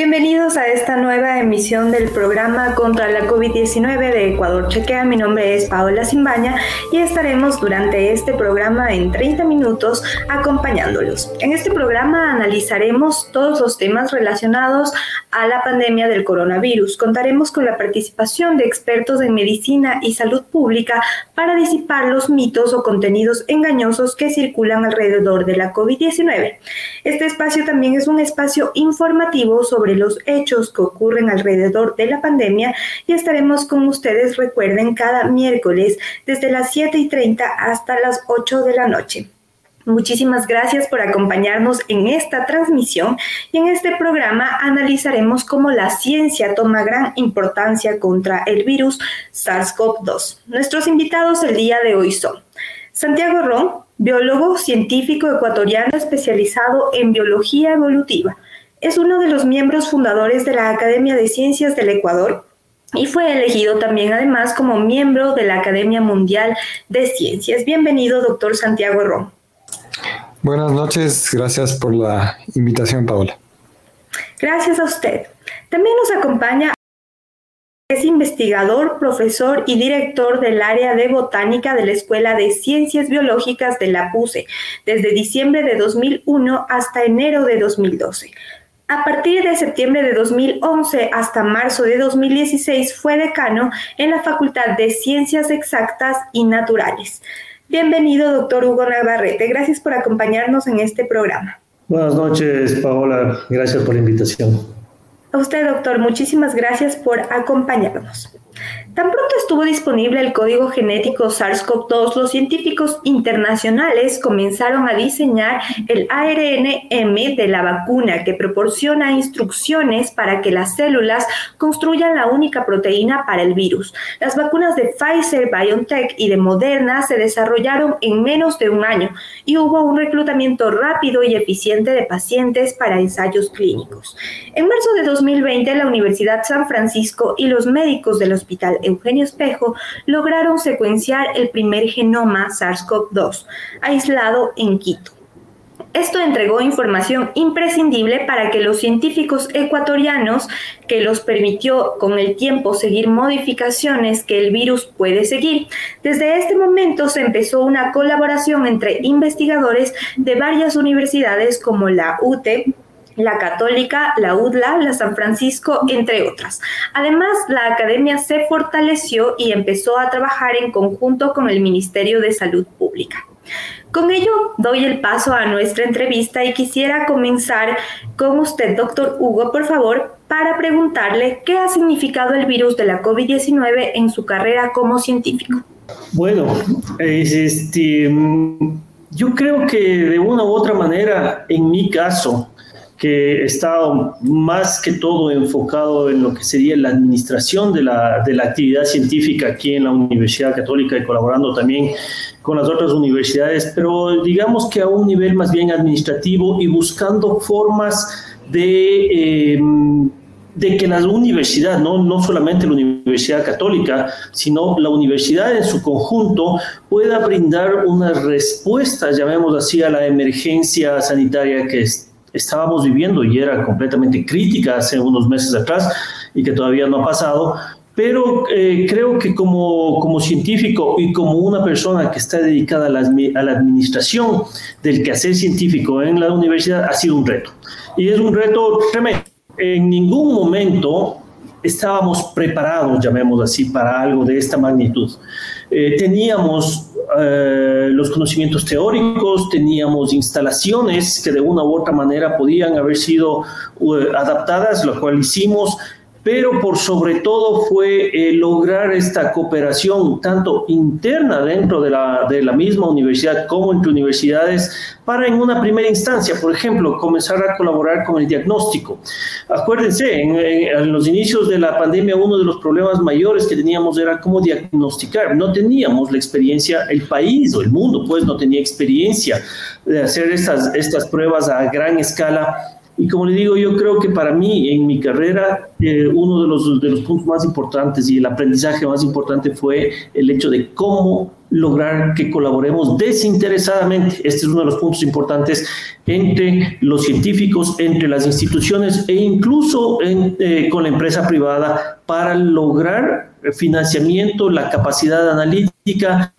Bienvenidos a esta nueva emisión del programa contra la COVID-19 de Ecuador Chequea. Mi nombre es Paola Simbaña y estaremos durante este programa en 30 minutos acompañándolos. En este programa analizaremos todos los temas relacionados a la pandemia del coronavirus. Contaremos con la participación de expertos en medicina y salud pública para disipar los mitos o contenidos engañosos que circulan alrededor de la COVID-19. Este espacio también es un espacio informativo sobre sobre los hechos que ocurren alrededor de la pandemia y estaremos con ustedes, recuerden, cada miércoles desde las 7 y 30 hasta las 8 de la noche. Muchísimas gracias por acompañarnos en esta transmisión y en este programa analizaremos cómo la ciencia toma gran importancia contra el virus SARS-CoV-2. Nuestros invitados el día de hoy son Santiago Ron, biólogo científico ecuatoriano especializado en biología evolutiva. Es uno de los miembros fundadores de la Academia de Ciencias del Ecuador y fue elegido también además como miembro de la Academia Mundial de Ciencias. Bienvenido, doctor Santiago Ron. Buenas noches, gracias por la invitación, Paola. Gracias a usted. También nos acompaña es investigador, profesor y director del área de botánica de la Escuela de Ciencias Biológicas de la PUSE desde diciembre de 2001 hasta enero de 2012. A partir de septiembre de 2011 hasta marzo de 2016 fue decano en la Facultad de Ciencias Exactas y Naturales. Bienvenido, doctor Hugo Navarrete. Gracias por acompañarnos en este programa. Buenas noches, Paola. Gracias por la invitación. A usted, doctor, muchísimas gracias por acompañarnos. Tan pronto estuvo disponible el código genético SARS-CoV-2, los científicos internacionales comenzaron a diseñar el ARNM de la vacuna que proporciona instrucciones para que las células construyan la única proteína para el virus. Las vacunas de Pfizer, BioNTech y de Moderna se desarrollaron en menos de un año y hubo un reclutamiento rápido y eficiente de pacientes para ensayos clínicos. En marzo de 2020, la Universidad San Francisco y los médicos del Hospital Eugenio Espejo lograron secuenciar el primer genoma SARS-CoV-2 aislado en Quito. Esto entregó información imprescindible para que los científicos ecuatorianos, que los permitió con el tiempo seguir modificaciones que el virus puede seguir. Desde este momento se empezó una colaboración entre investigadores de varias universidades como la UTE, la Católica, la UDLA, la San Francisco, entre otras. Además, la academia se fortaleció y empezó a trabajar en conjunto con el Ministerio de Salud Pública. Con ello, doy el paso a nuestra entrevista y quisiera comenzar con usted, doctor Hugo, por favor, para preguntarle qué ha significado el virus de la COVID-19 en su carrera como científico. Bueno, este, yo creo que de una u otra manera, en mi caso, que está más que todo enfocado en lo que sería la administración de la, de la actividad científica aquí en la Universidad Católica y colaborando también con las otras universidades, pero digamos que a un nivel más bien administrativo y buscando formas de... Em, de que la universidad, ¿no? no solamente la Universidad Católica, sino la universidad en su conjunto pueda brindar una respuesta, llamémoslo así, a la emergencia sanitaria que, es, estábamos viviendo y era completamente crítica hace unos meses atrás y que todavía no ha pasado, pero eh, creo que como, como científico y como una persona que está dedicada a la, a la administración del quehacer científico en la universidad ha sido un reto. Y es un reto tremendo. En ningún momento estábamos preparados, llamémoslo así, para algo de esta magnitud. Eh, teníamos eh, los conocimientos teóricos, teníamos instalaciones que de una u otra manera podían haber sido eh, adaptadas, lo cual hicimos, pero por sobre todo fue eh, lograr esta cooperación tanto interna dentro de la, de la misma universidad como entre universidades para en una primera instancia, por ejemplo, comenzar a colaborar con el diagnóstico. Acuérdense, en, en, los inicios de la pandemia uno de los problemas mayores que teníamos era cómo diagnosticar. No teníamos la experiencia, el país o el mundo pues no tenía experiencia de hacer estas, estas pruebas a gran escala Y como le digo, yo creo que para mí, en mi carrera, eh, uno de los, de los puntos más importantes y el aprendizaje más importante fue el hecho de cómo lograr que colaboremos desinteresadamente. Este es uno de los puntos importantes entre los científicos, entre las instituciones e incluso eh, con la empresa privada para lograr financiamiento, la capacidad analítica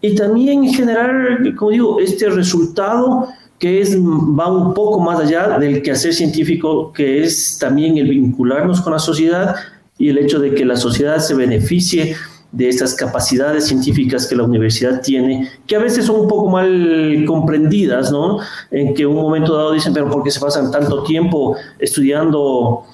y también generar, como digo, este resultado que es, va un poco más allá del quehacer científico, que es también el vincularnos con la sociedad y el hecho de que la sociedad se beneficie de estas capacidades científicas que la universidad tiene, que a veces son un poco mal comprendidas, ¿no? En que un momento dado dicen, pero ¿por qué se pasan tanto tiempo estudiando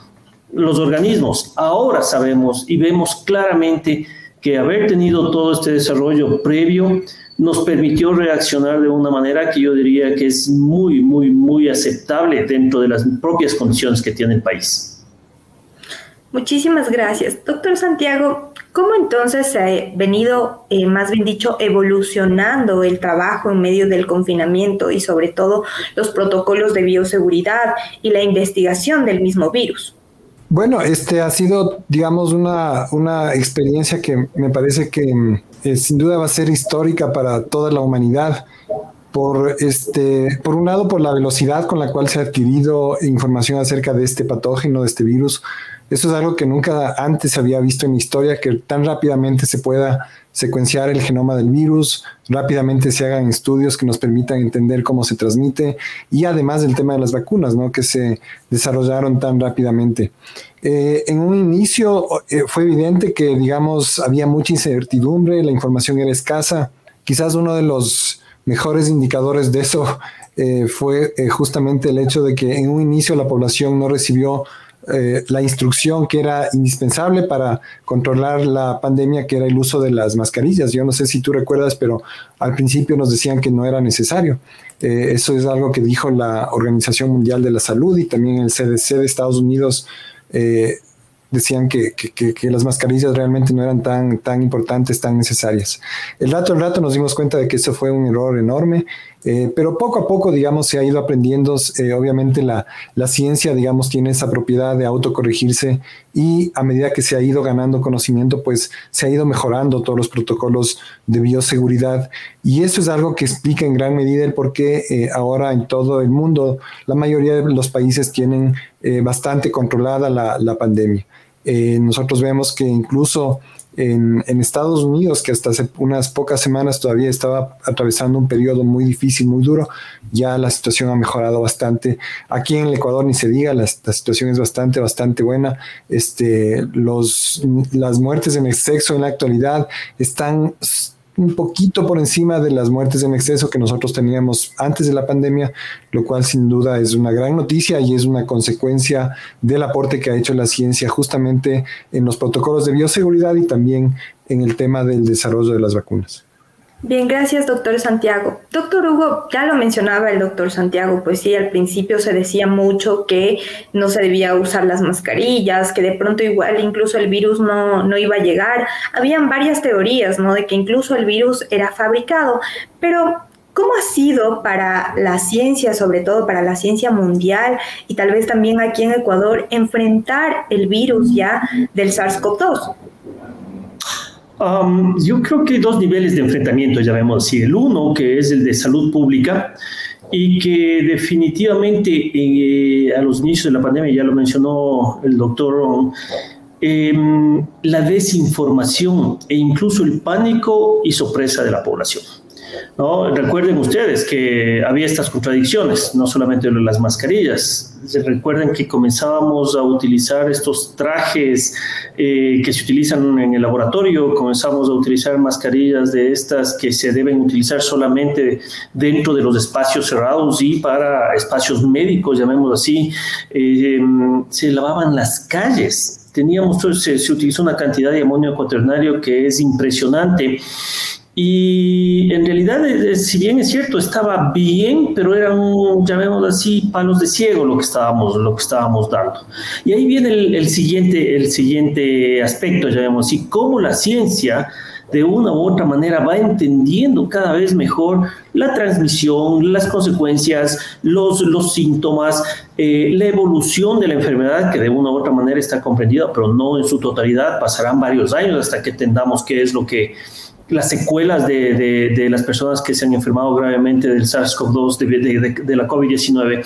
los organismos? Ahora sabemos y vemos claramente que haber tenido todo este desarrollo previo nos permitió reaccionar de una manera que yo diría que es muy, muy, muy aceptable dentro de las propias condiciones que tiene el país. Muchísimas gracias. Doctor Santiago, ¿cómo entonces se ha venido, eh, más bien dicho, evolucionando el trabajo en medio del confinamiento y sobre todo los protocolos de bioseguridad y la investigación del mismo virus? Bueno, este ha sido, digamos, una, una experiencia que me parece que mm, eh, sin duda va a ser histórica para toda la humanidad. Por, este, por un lado, por la velocidad con la cual se ha adquirido información acerca de este patógeno, de este virus, eso es algo que nunca antes había visto en la historia, que tan rápidamente se pueda secuenciar el genoma del virus, rápidamente se hagan estudios que nos permitan entender cómo se transmite y además el tema de las vacunas, ¿no? que se desarrollaron tan rápidamente. Eh, en un inicio eh, fue evidente que, digamos, había mucha incertidumbre, la información era escasa. Quizás uno de los mejores indicadores de eso eh, fue justamente el hecho de que en un inicio la población no recibió la instrucción que era indispensable para controlar la pandemia, que era el uso de las mascarillas. Yo no sé si tú recuerdas, pero al principio nos decían que no era necesario. Eso es algo que dijo la Organización Mundial de la Salud y también el CDC de Estados Unidos. Eh, decían que, que, las mascarillas realmente no eran tan, tan importantes, tan necesarias. El rato al rato nos dimos cuenta de que eso fue un error enorme, eh, pero poco a poco, digamos, se ha ido aprendiendo. Eh, obviamente la, la, ciencia, digamos, tiene esa propiedad de autocorregirse y a medida que se ha ido ganando conocimiento, pues se ha ido mejorando todos los protocolos de bioseguridad. Y eso es algo que explica en gran medida el por qué ahora en todo el mundo la mayoría de los países tienen bastante controlada la, la pandemia. Eh, nosotros vemos que incluso en, Estados Unidos, que hasta hace unas pocas semanas todavía estaba atravesando un periodo muy difícil, muy duro, ya la situación ha mejorado bastante. Aquí en el Ecuador ni se diga, la, la situación es bastante, bastante buena. Este, los, las muertes en el sexo en la actualidad están un poquito por encima de las muertes en exceso que nosotros teníamos antes de la pandemia, lo cual sin duda es una gran noticia y es una consecuencia del aporte que ha hecho la ciencia justamente en los protocolos de bioseguridad y también en el tema del desarrollo de las vacunas. Bien, gracias, doctor Santiago. Doctor Hugo, ya lo mencionaba el doctor Santiago, pues sí, al principio se decía mucho que no se debía usar las mascarillas, que de pronto igual incluso el virus no, no iba a llegar. Habían varias teorías, ¿no? De que incluso el virus era fabricado, pero ¿Cómo ha sido para la ciencia, sobre todo para la ciencia mundial y tal vez también aquí en Ecuador, enfrentar el virus ya del SARS-CoV-2? Yo creo que hay dos niveles de enfrentamiento, ya vemos así. El uno, que es el de salud pública, y que definitivamente eh, a los inicios de la pandemia, ya lo mencionó el doctor, em, la desinformación e incluso el pánico hizo presa de la población. ¿No? Recuerden ustedes que había estas contradicciones, no solamente las mascarillas. Recuerden que comenzábamos a utilizar estos trajes eh, que se utilizan en el laboratorio, comenzamos a utilizar mascarillas de estas que se deben utilizar solamente dentro de los espacios cerrados y para espacios médicos, llamémoslo así. Eh, se lavaban las calles. Teníamos, se, se utilizó una cantidad de amonio cuaternario que es impresionante y en realidad, eh, si bien es cierto, estaba bien, pero eran, llamémoslo así, palos de ciego lo que estábamos, lo que estábamos dando. Y ahí viene el, siguiente, el siguiente aspecto, llamémoslo así, cómo la ciencia de una u otra manera va entendiendo cada vez mejor la transmisión, las consecuencias, los, los síntomas, eh, la evolución de la enfermedad, que de una u otra manera está comprendida, pero no en su totalidad, pasarán varios años hasta que entendamos qué es lo que las secuelas de, de, las personas que se han enfermado gravemente del SARS-CoV-2, de, de, la COVID-19.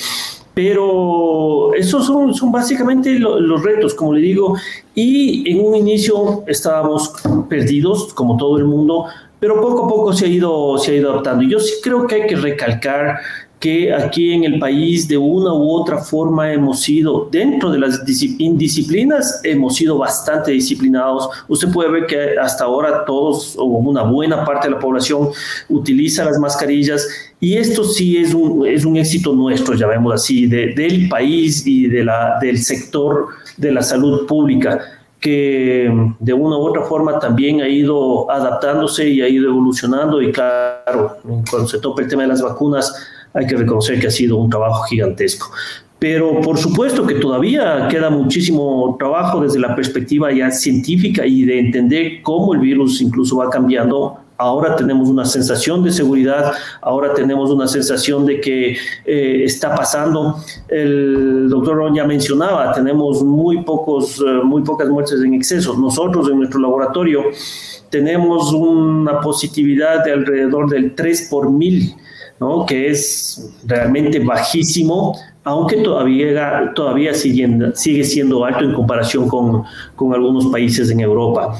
Pero esos son, son básicamente los retos, como le digo, y en un inicio estábamos perdidos, como todo el mundo, pero poco a poco se ha ido, se ha ido adaptando. Y yo sí creo que hay que recalcar que aquí en el país de una u otra forma hemos sido, dentro de las disciplinas, hemos sido bastante disciplinados. Usted puede ver que hasta ahora todos o una buena parte de la población utiliza las mascarillas y esto sí es un, es un éxito nuestro, llamémoslo así, del país y de la, del sector de la salud pública que de una u otra forma también ha ido adaptándose y ha ido evolucionando y claro, cuando se topa el tema de las vacunas, hay que reconocer que ha sido un trabajo gigantesco. Pero por supuesto que todavía queda muchísimo trabajo desde la perspectiva ya científica y de entender cómo el virus incluso va cambiando. Ahora tenemos una sensación de seguridad, ahora tenemos una sensación de que eh, está pasando. El doctor Ron ya mencionaba, tenemos muy, pocos, eh, muy pocas muertes en exceso. Nosotros en nuestro laboratorio tenemos una positividad de alrededor del 3 por mil ¿no? que es realmente bajísimo, aunque todavía, todavía sigue, sigue siendo alto en comparación con, con algunos países en Europa.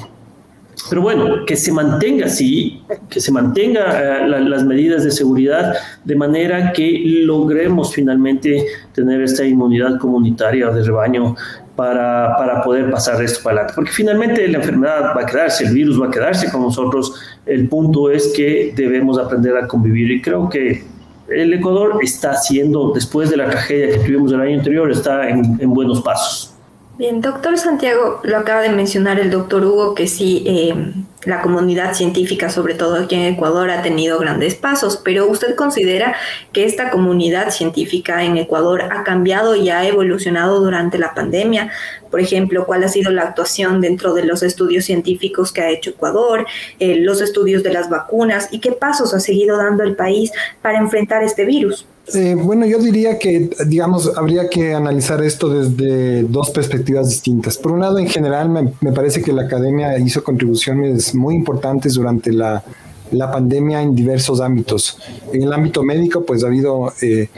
Pero bueno, que se mantenga así, que se mantenga eh, las medidas de seguridad de manera que logremos finalmente tener esta inmunidad comunitaria de rebaño para, para, poder pasar esto para adelante. Porque finalmente la enfermedad va a quedarse, el virus va a quedarse con nosotros. El punto es que debemos aprender a convivir y creo que el Ecuador está haciendo, después de la tragedia que tuvimos el año anterior, está en, en buenos pasos. Bien, doctor Santiago, lo acaba de mencionar el doctor Hugo, que sí, eh, la comunidad científica, sobre todo aquí en Ecuador, ha tenido grandes pasos, pero ¿usted considera que esta comunidad científica en Ecuador ha cambiado y ha evolucionado durante la pandemia? Por ejemplo, ¿cuál ha sido la actuación dentro de los estudios científicos que ha hecho Ecuador, eh, los estudios de las vacunas y qué pasos ha seguido dando el país para enfrentar este virus? Eh, bueno, yo diría que, digamos, habría que analizar esto desde dos perspectivas distintas. Por un lado, en general, me, me parece que la academia hizo contribuciones muy importantes durante la, la, pandemia en diversos ámbitos. En el ámbito médico, pues ha habido eh,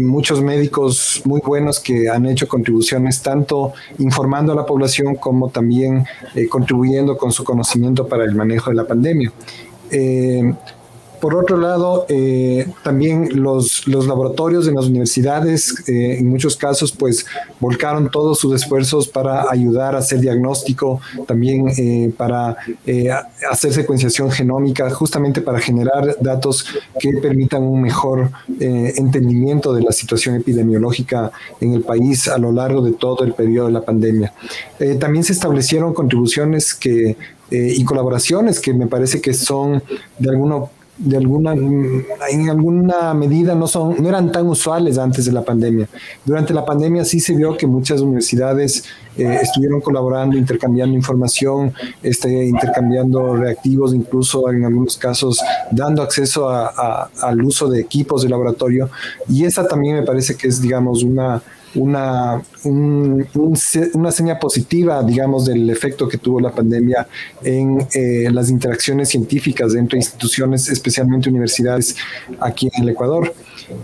muchos médicos muy buenos que han hecho contribuciones, tanto informando a la población como también eh, contribuyendo con su conocimiento para el manejo de la pandemia. Eh, por otro lado, eh, también los, los, laboratorios en las universidades, eh, en muchos casos, pues volcaron todos sus esfuerzos para ayudar a hacer diagnóstico, también eh, para hacer secuenciación genómica, justamente para generar datos que permitan un mejor entendimiento de la situación epidemiológica en el país a lo largo de todo el periodo de la pandemia. también se establecieron contribuciones que y colaboraciones que me parece que son de alguno de alguna, en alguna medida no, son, no eran tan usuales antes de la pandemia. Durante la pandemia sí se vio que muchas universidades eh, estuvieron colaborando, intercambiando información, este, intercambiando reactivos, incluso en algunos casos dando acceso al uso de equipos de laboratorio. Y esa también me parece que es, digamos, una una, una seña positiva, digamos, del efecto que tuvo la pandemia en eh, las interacciones científicas dentro de instituciones, especialmente universidades aquí en el Ecuador.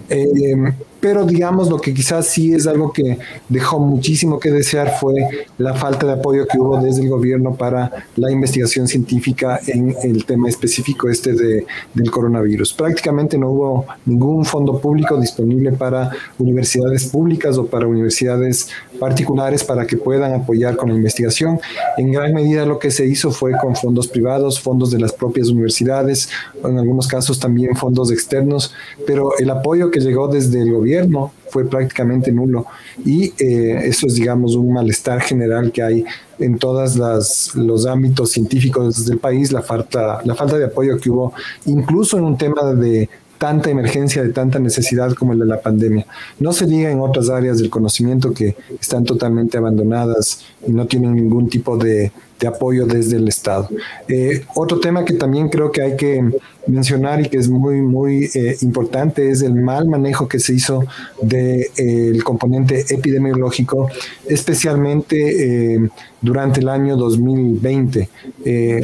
Eh, pero digamos lo que quizás sí es algo que dejó muchísimo que desear fue la falta de apoyo que hubo desde el gobierno para la investigación científica en el tema específico este de, del coronavirus. Prácticamente no hubo ningún fondo público disponible para universidades públicas o para universidades particulares para que puedan apoyar con la investigación. En gran medida lo que se hizo fue con fondos privados, fondos de las propias universidades, en algunos casos también fondos externos, pero el apoyo que llegó desde el gobierno fue prácticamente nulo y eh, eso es digamos un malestar general que hay en todos los ámbitos científicos del país la falta la falta de apoyo que hubo incluso en un tema de tanta emergencia, de tanta necesidad como el de la pandemia. No se diga en otras áreas del conocimiento que están totalmente abandonadas y no tienen ningún tipo de de apoyo desde el Estado. Eh, otro tema que también creo que hay que mencionar y que es muy, muy eh, importante es el mal manejo que se hizo del de, componente epidemiológico, especialmente durante el año 2020.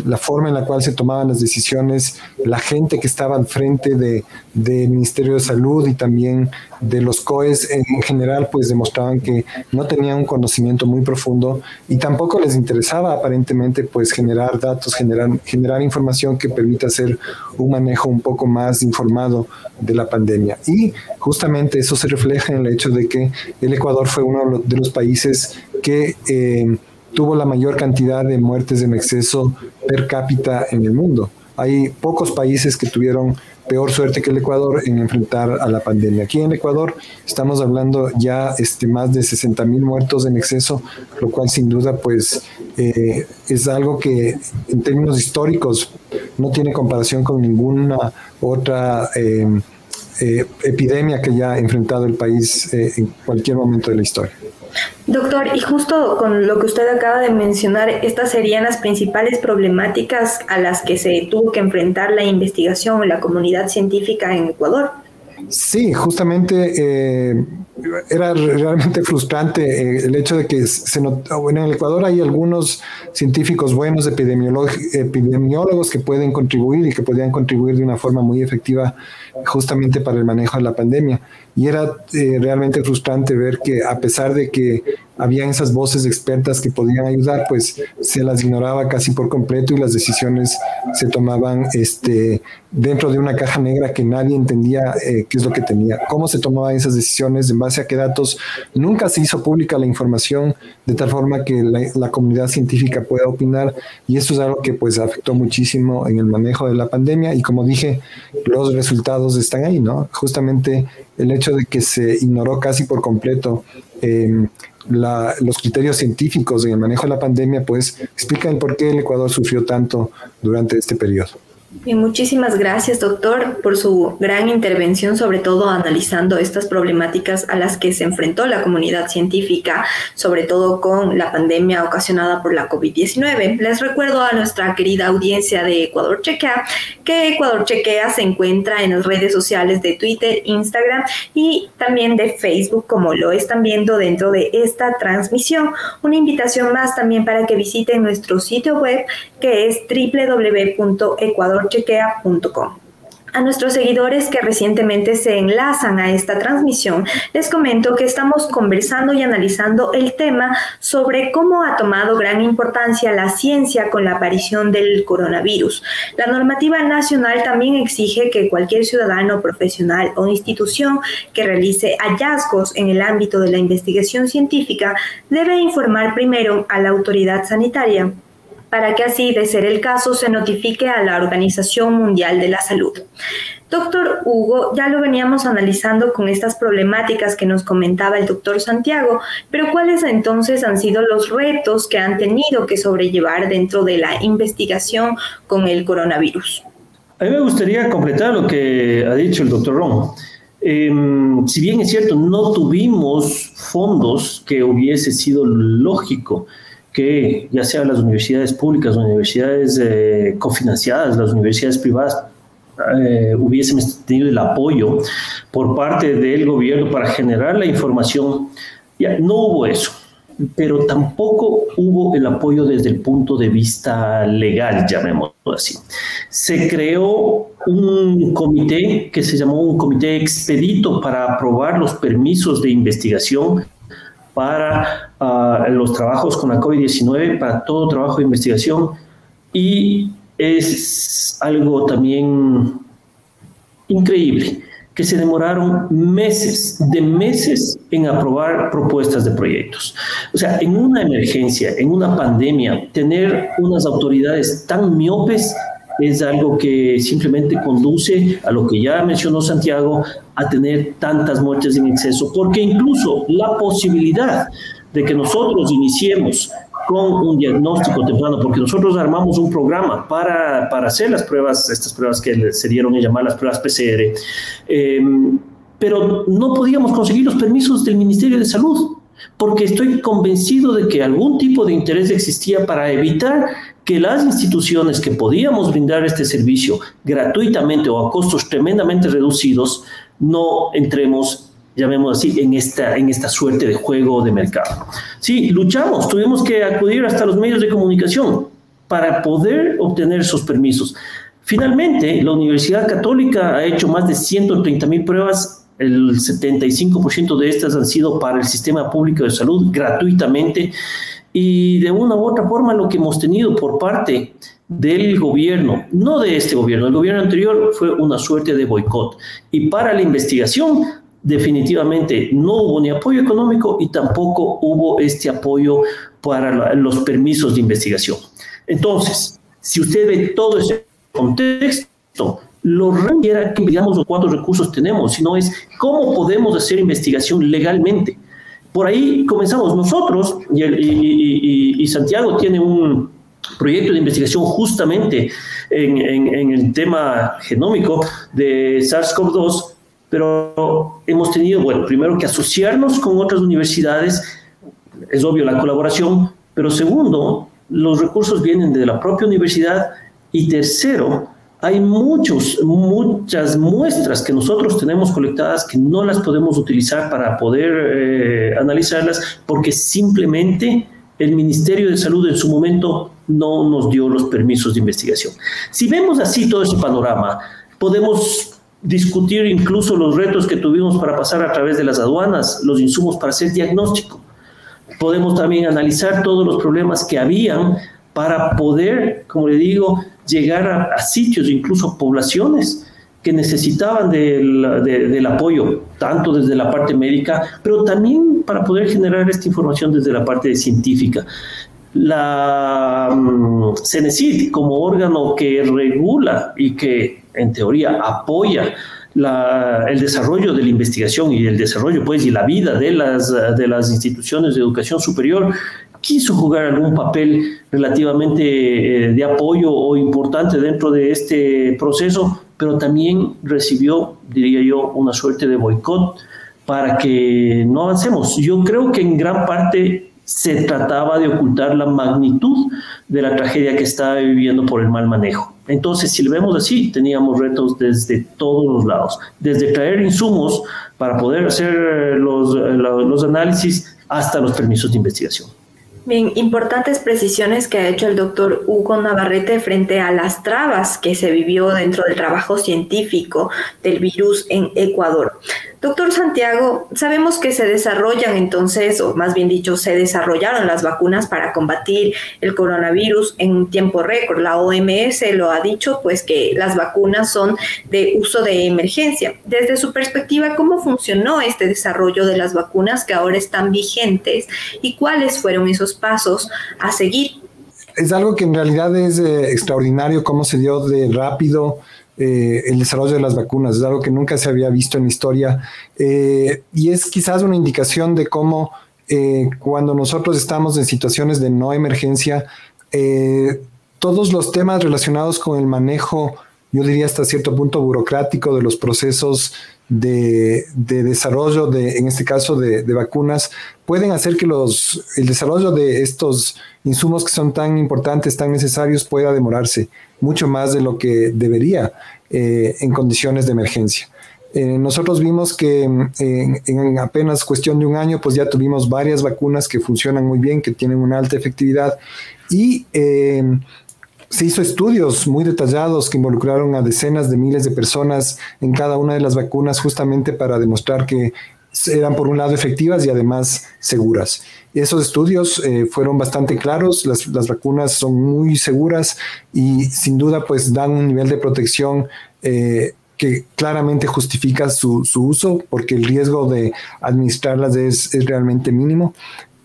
la forma en la cual se tomaban las decisiones, la gente que estaba al frente del de Ministerio de Salud y también de los COES en general, pues demostraban que no tenían un conocimiento muy profundo y tampoco les interesaba aparentemente pues generar datos, generar, generar información que permita hacer un manejo un poco más informado de la pandemia. Y justamente eso se refleja en el hecho de que el Ecuador fue uno de los países que eh, tuvo la mayor cantidad de muertes en exceso per cápita en el mundo. Hay pocos países que tuvieron peor suerte que el Ecuador en enfrentar a la pandemia. Aquí en Ecuador estamos hablando ya este, más de 60 mil muertos en exceso, lo cual sin duda pues eh, es algo que en términos históricos no tiene comparación con ninguna otra eh, eh, epidemia que haya enfrentado el país en cualquier momento de la historia. Doctor, y justo con lo que usted acaba de mencionar, estas serían las principales problemáticas a las que se tuvo que enfrentar la investigación o la comunidad científica en Ecuador. Sí, justamente eh, era realmente frustrante eh, el hecho de que se bueno, en el Ecuador hay algunos científicos buenos, epidemiólogos que pueden contribuir y que podrían contribuir de una forma muy efectiva justamente para el manejo de la pandemia. Y era eh, realmente frustrante ver que a pesar de que habían esas voces expertas que podían ayudar, pues se las ignoraba casi por completo y las decisiones se tomaban este, dentro de una caja negra que nadie entendía eh, qué es lo que tenía. ¿Cómo se tomaban esas decisiones? ¿En base a qué datos? Nunca se hizo pública la información de tal forma que la, comunidad científica pueda opinar y esto es algo que pues afectó muchísimo en el manejo de la pandemia y como dije, los resultados están ahí, ¿no? Justamente el hecho de que se ignoró casi por completo eh, los criterios científicos en el manejo de la pandemia, pues explican por qué el Ecuador sufrió tanto durante este periodo. Muchísimas gracias, doctor, por su gran intervención, sobre todo analizando estas problemáticas a las que se enfrentó la comunidad científica, sobre todo con la pandemia ocasionada por la COVID-19. Les recuerdo a nuestra querida audiencia de Ecuador Chequea que Ecuador Chequea se encuentra en las redes sociales de Twitter, Instagram y también de Facebook, como lo están viendo dentro de esta transmisión. Una invitación más también para que visiten nuestro sitio web que es www.ecuador A nuestros seguidores que recientemente se enlazan a esta transmisión, les comento que estamos conversando y analizando el tema sobre cómo ha tomado gran importancia la ciencia con la aparición del coronavirus. La normativa nacional también exige que cualquier ciudadano, profesional o institución que realice hallazgos en el ámbito de la investigación científica debe informar primero a la autoridad sanitaria para que así, de ser el caso, se notifique a la Organización Mundial de la Salud. Doctor Hugo, ya lo veníamos analizando con estas problemáticas que nos comentaba el doctor Santiago, pero ¿cuáles entonces han sido los retos que han tenido que sobrellevar dentro de la investigación con el coronavirus? A mí me gustaría completar lo que ha dicho el doctor Ron. Em, si bien es cierto, no tuvimos fondos que hubiese sido lógico que ya sea las universidades públicas, universidades eh, cofinanciadas, las universidades privadas, eh, hubiésemos tenido el apoyo por parte del gobierno para generar la información. Ya, no hubo eso, pero tampoco hubo el apoyo desde el punto de vista legal, llamémoslo así. Se creó un comité que se llamó un comité expedito para aprobar los permisos de investigación para ah, los trabajos con la COVID-19, para todo trabajo de investigación y es algo también increíble que se demoraron meses, de meses en aprobar propuestas de proyectos. O sea, en una emergencia, en una pandemia, tener unas autoridades tan miopes es algo que simplemente conduce a lo que ya mencionó Santiago, a tener tantas muertes en exceso, porque incluso la posibilidad de que nosotros iniciemos con un diagnóstico temprano, porque nosotros armamos un programa para, para hacer las pruebas, estas pruebas que se dieron a llamar las pruebas PCR, eh, pero no podíamos conseguir los permisos del Ministerio de Salud. porque estoy convencido de que algún tipo de interés existía para evitar que las instituciones que podíamos brindar este servicio gratuitamente o a costos tremendamente reducidos, no entremos, llamemos así, en esta, en esta suerte de juego de mercado. Sí, luchamos, tuvimos que acudir hasta los medios de comunicación para poder obtener esos permisos. Finalmente, la Universidad Católica ha hecho más de 130 mil pruebas el 75% de estas han sido para el sistema público de salud gratuitamente y de una u otra forma lo que hemos tenido por parte del gobierno, no de este gobierno, el gobierno anterior fue una suerte de boicot y para la investigación definitivamente no hubo ni apoyo económico y tampoco hubo este apoyo para los permisos de investigación. Entonces, si usted ve todo ese contexto, lo que digamos cuántos recursos tenemos, sino es cómo podemos hacer investigación legalmente. Por ahí comenzamos nosotros, y, Santiago tiene un proyecto de investigación justamente en, el tema genómico de SARS-CoV-2, pero hemos tenido, bueno, primero que asociarnos con otras universidades, es obvio la colaboración, pero segundo, los recursos vienen de la propia universidad y tercero, hay muchos, muchas muestras que nosotros tenemos colectadas que no las podemos utilizar para poder eh, analizarlas porque simplemente el Ministerio de Salud en su momento no nos dio los permisos de investigación. Si vemos así todo ese panorama, podemos discutir incluso los retos que tuvimos para pasar a través de las aduanas, los insumos para hacer diagnóstico. Podemos también analizar todos los problemas que habían para poder, como le digo, llegar a, sitios, incluso poblaciones que necesitaban del, apoyo, tanto desde la parte médica, pero también para poder generar esta información desde la parte científica. La um, como órgano que regula y que en teoría apoya el desarrollo de la investigación y el desarrollo pues y la vida de las, de las instituciones de educación superior quiso jugar algún papel relativamente eh, de apoyo o importante dentro de este proceso, pero también recibió, diría yo, una suerte de boicot para que no avancemos. Yo creo que en gran parte se trataba de ocultar la magnitud de la tragedia que estaba viviendo por el mal manejo. Entonces, si lo vemos así, teníamos retos desde todos los lados, desde traer insumos para poder hacer los, los análisis hasta los permisos de investigación. Bien, importantes precisiones que ha hecho el doctor Hugo Navarrete frente a las trabas que se vivió dentro del trabajo científico del virus en Ecuador. Doctor Santiago, sabemos que se desarrollan entonces, o más bien dicho, se desarrollaron las vacunas para combatir el coronavirus en un tiempo récord. La OMS lo ha dicho, pues que las vacunas son de uso de emergencia. Desde su perspectiva, ¿cómo funcionó este desarrollo de las vacunas que ahora están vigentes y cuáles fueron esos pasos a seguir? Es algo que en realidad es eh, extraordinario cómo se dio de rápido eh, el desarrollo de las vacunas. Es algo que nunca se había visto en la historia eh, y es quizás una indicación de cómo eh, cuando nosotros estamos en situaciones de no emergencia, todos los temas relacionados con el manejo, yo diría hasta cierto punto burocrático de los procesos de, desarrollo, de, en este caso de, de, vacunas, pueden hacer que los, el desarrollo de estos insumos que son tan importantes, tan necesarios, pueda demorarse mucho más de lo que debería eh, en condiciones de emergencia. Eh, nosotros vimos que en, apenas cuestión de un año, pues ya tuvimos varias vacunas que funcionan muy bien, que tienen una alta efectividad y eh, se hizo estudios muy detallados que involucraron a decenas de miles de personas en cada una de las vacunas justamente para demostrar que eran por un lado efectivas y además seguras. Esos estudios eh, fueron bastante claros, las, vacunas son muy seguras y sin duda pues dan un nivel de protección eh, que claramente justifica su, uso porque el riesgo de administrarlas es, realmente mínimo.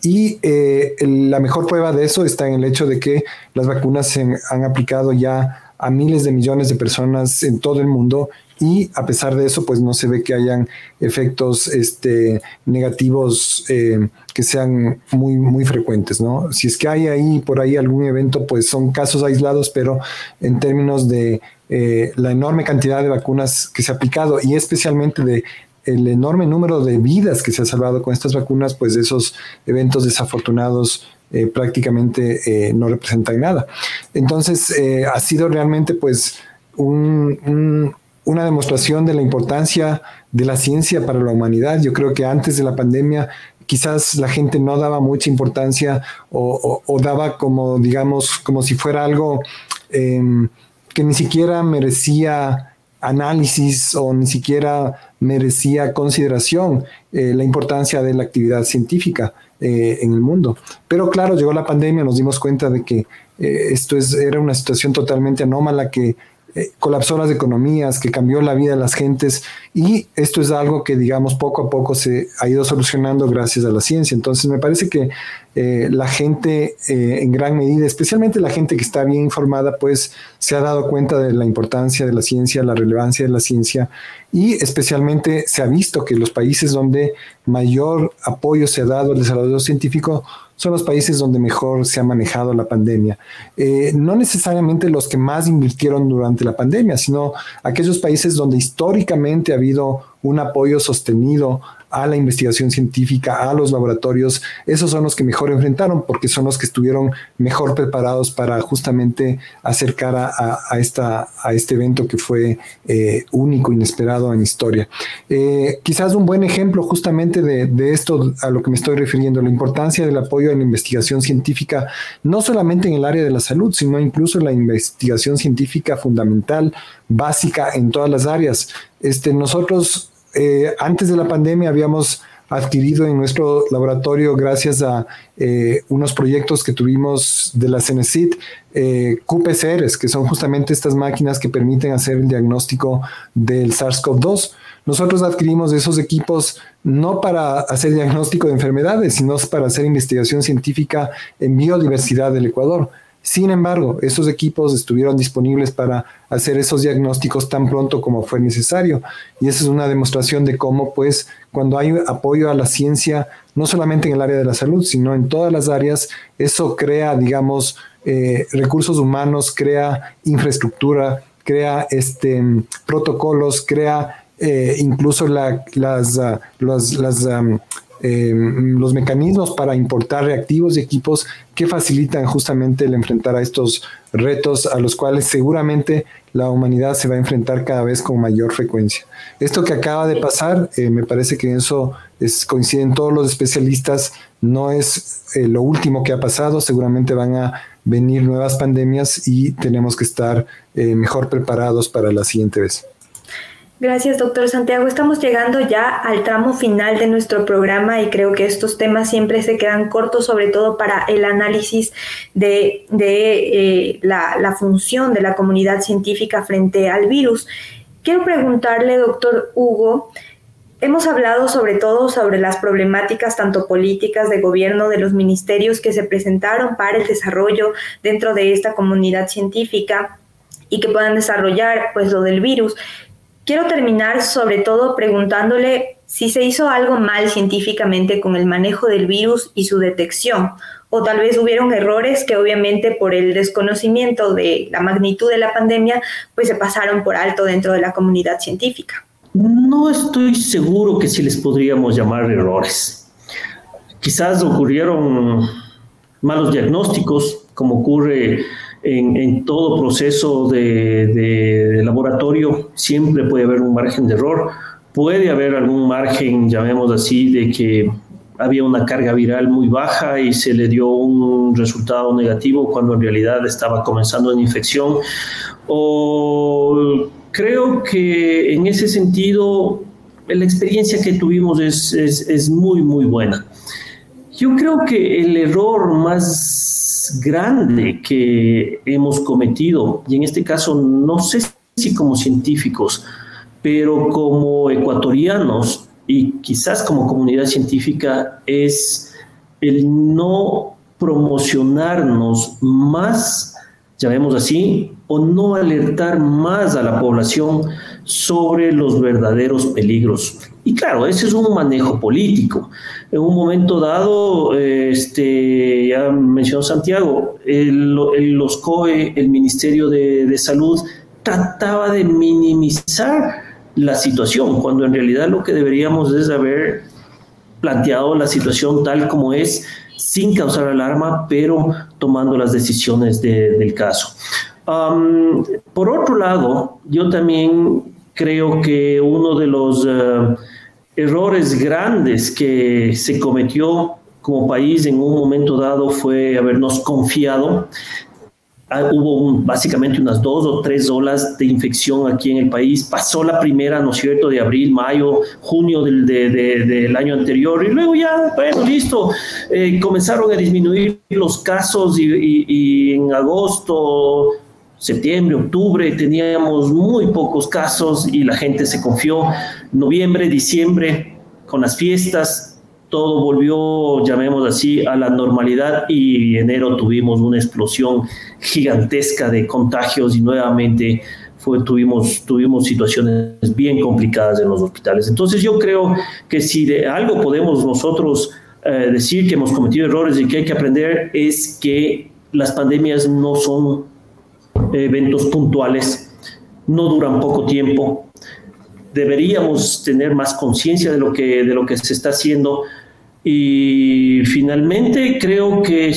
Y eh, la mejor prueba de eso está en el hecho de que las vacunas se han aplicado ya a miles de millones de personas en todo el mundo y a pesar de eso, pues no se ve que hayan efectos este, negativos eh, que sean muy, muy frecuentes, ¿no? Si es que hay ahí por ahí algún evento, pues son casos aislados, pero en términos de eh, la enorme cantidad de vacunas que se ha aplicado y especialmente de el enorme número de vidas que se ha salvado con estas vacunas, pues esos eventos desafortunados eh, prácticamente no representan nada. Entonces, ha sido realmente pues una demostración de la importancia de la ciencia para la humanidad. Yo creo que antes de la pandemia quizás la gente no daba mucha importancia o, daba como, digamos, como si fuera algo em, que ni siquiera merecía análisis o ni siquiera merecía consideración eh, la importancia de la actividad científica eh, en el mundo. Pero claro, llegó la pandemia, nos dimos cuenta de que eh, esto es, era una situación totalmente anómala que colapsó las economías, que cambió la vida de las gentes y esto es algo que digamos poco a poco se ha ido solucionando gracias a la ciencia. Entonces me parece que eh, la gente eh, en gran medida, especialmente la gente que está bien informada, pues se ha dado cuenta de la importancia de la ciencia, la relevancia de la ciencia y especialmente se ha visto que los países donde mayor apoyo se ha dado al desarrollo científico son los países donde mejor se ha manejado la pandemia. Eh, no necesariamente los que más invirtieron durante la pandemia, sino aquellos países donde históricamente ha un apoyo sostenido a la investigación científica, a los laboratorios, esos son los que mejor enfrentaron porque son los que estuvieron mejor preparados para justamente acercar a, a, esta, a este evento que fue eh, único, inesperado en historia. Eh, quizás un buen ejemplo justamente de, de, esto a lo que me estoy refiriendo, la importancia del apoyo a la investigación científica, no solamente en el área de la salud, sino incluso en la investigación científica fundamental, básica en todas las áreas. Este, nosotros eh, antes de la pandemia habíamos adquirido en nuestro laboratorio gracias a eh, unos proyectos que tuvimos de la CENESID, eh, QPCRs, que son justamente estas máquinas que permiten hacer el diagnóstico del SARS-CoV-2. Nosotros adquirimos esos equipos no para hacer diagnóstico de enfermedades, sino para hacer investigación científica en biodiversidad del Ecuador. Sin embargo, esos equipos estuvieron disponibles para hacer esos diagnósticos tan pronto como fue necesario. Y esa es una demostración de cómo, pues, cuando hay apoyo a la ciencia, no solamente en el área de la salud, sino en todas las áreas, eso crea, digamos, eh, recursos humanos, crea infraestructura, crea este, protocolos, crea eh, incluso las, uh, las Em, los mecanismos para importar reactivos y equipos que facilitan justamente el enfrentar a estos retos a los cuales seguramente la humanidad se va a enfrentar cada vez con mayor frecuencia. Esto que acaba de pasar, eh, me parece que eso es, coinciden todos los especialistas, no es eh, lo último que ha pasado, seguramente van a venir nuevas pandemias y tenemos que estar eh, mejor preparados para la siguiente vez. Gracias, doctor Santiago. Estamos llegando ya al tramo final de nuestro programa y creo que estos temas siempre se quedan cortos, sobre todo para el análisis de, eh, la, la función de la comunidad científica frente al virus. Quiero preguntarle, doctor Hugo, Hemos hablado sobre todo sobre las problemáticas tanto políticas de gobierno de los ministerios que se presentaron para el desarrollo dentro de esta comunidad científica y que puedan desarrollar pues lo del virus. Quiero terminar sobre todo preguntándole si se hizo algo mal científicamente con el manejo del virus y su detección, o tal vez hubieron errores que obviamente por el desconocimiento de la magnitud de la pandemia, pues se pasaron por alto dentro de la comunidad científica. No estoy seguro que si les podríamos llamar errores. Quizás ocurrieron malos diagnósticos, como ocurre en, todo proceso de, laboratorio siempre puede haber un margen de error, puede haber algún margen, llamemos así, de que había una carga viral muy baja y se le dio un resultado negativo cuando en realidad estaba comenzando una infección. O creo que en ese sentido la experiencia que tuvimos es, es, es muy, muy buena. Yo creo que el error más grande que hemos cometido, y en este caso no sé si como científicos, pero como ecuatorianos y quizás como comunidad científica, es el no promocionarnos más, llamemos así, o no alertar más a la población sobre los verdaderos peligros. Y claro, ese es un manejo político. En un momento dado, este, ya mencionó Santiago, el, los COE, el Ministerio de, Salud, trataba de minimizar la situación, cuando en realidad lo que deberíamos es haber planteado la situación tal como es, sin causar alarma, pero tomando las decisiones del caso. por otro lado, yo también creo que uno de los eh, errores grandes que se cometió como país en un momento dado fue habernos confiado Ah, hubo básicamente unas dos o tres olas de infección aquí en el país. Pasó la primera, ¿no es cierto?, de abril, mayo, junio del, del año anterior y luego ya, bueno, listo, eh, comenzaron a disminuir los casos y, y en agosto, septiembre, octubre teníamos muy pocos casos y la gente se confió. Noviembre, diciembre, con las fiestas, todo volvió, llamemos así, a la normalidad y en enero tuvimos una explosión gigantesca de contagios y nuevamente fue, tuvimos, tuvimos situaciones bien complicadas en los hospitales. Entonces yo creo que si de algo podemos nosotros eh, decir que hemos cometido errores y que hay que aprender es que las pandemias no son eventos puntuales, no duran poco tiempo, deberíamos tener más conciencia de, lo que, de lo que se está haciendo, y finalmente creo que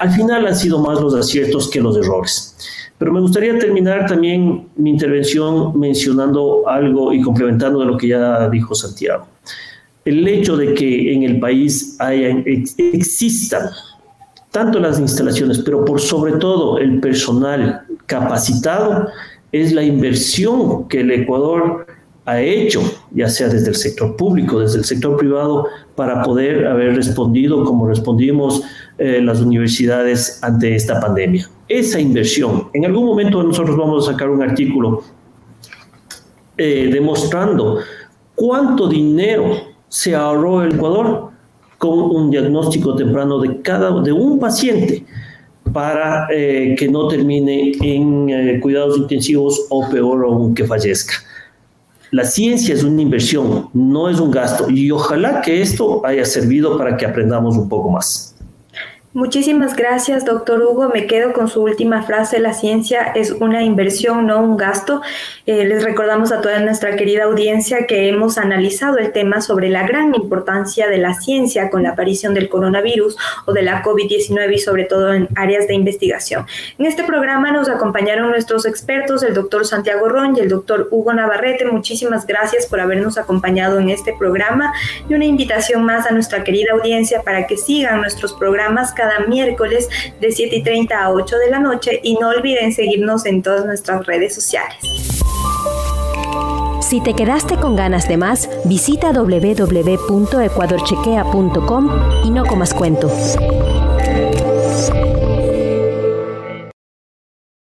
al final han sido más los aciertos que los errores. Pero me gustaría terminar también mi intervención mencionando algo y complementando de lo que ya dijo Santiago. El hecho de que en el país hayan, existan tanto las instalaciones, pero por sobre todo el personal capacitado, es la inversión que el Ecuador ha hecho, ya sea desde el sector público, desde el sector privado, para poder haber respondido como respondimos eh, las universidades ante esta pandemia. Esa inversión, en algún momento nosotros vamos a sacar un artículo eh, demostrando cuánto dinero se ahorró el Ecuador con un diagnóstico temprano de cada de un paciente para eh, que no termine en cuidados intensivos o peor aún que fallezca. La ciencia es una inversión, no es un gasto. Y ojalá que esto haya servido para que aprendamos un poco más. Muchísimas gracias, doctor Hugo. Me quedo con su última frase. La ciencia es una inversión, no un gasto. Eh, les recordamos a toda nuestra querida audiencia que hemos analizado el tema sobre la gran importancia de la ciencia con la aparición del coronavirus o de la COVID-19 y sobre todo en áreas de investigación. En este programa nos acompañaron nuestros expertos, el doctor Santiago Ron y el doctor Hugo Navarrete. Muchísimas gracias por habernos acompañado en este programa y una invitación más a nuestra querida audiencia para que sigan nuestros programas cada miércoles de 7 y 30 a 8 de la noche y no olviden seguirnos en todas nuestras redes sociales. Si te quedaste con ganas de más, visita www.ecuadorchequea.com y no comas cuento.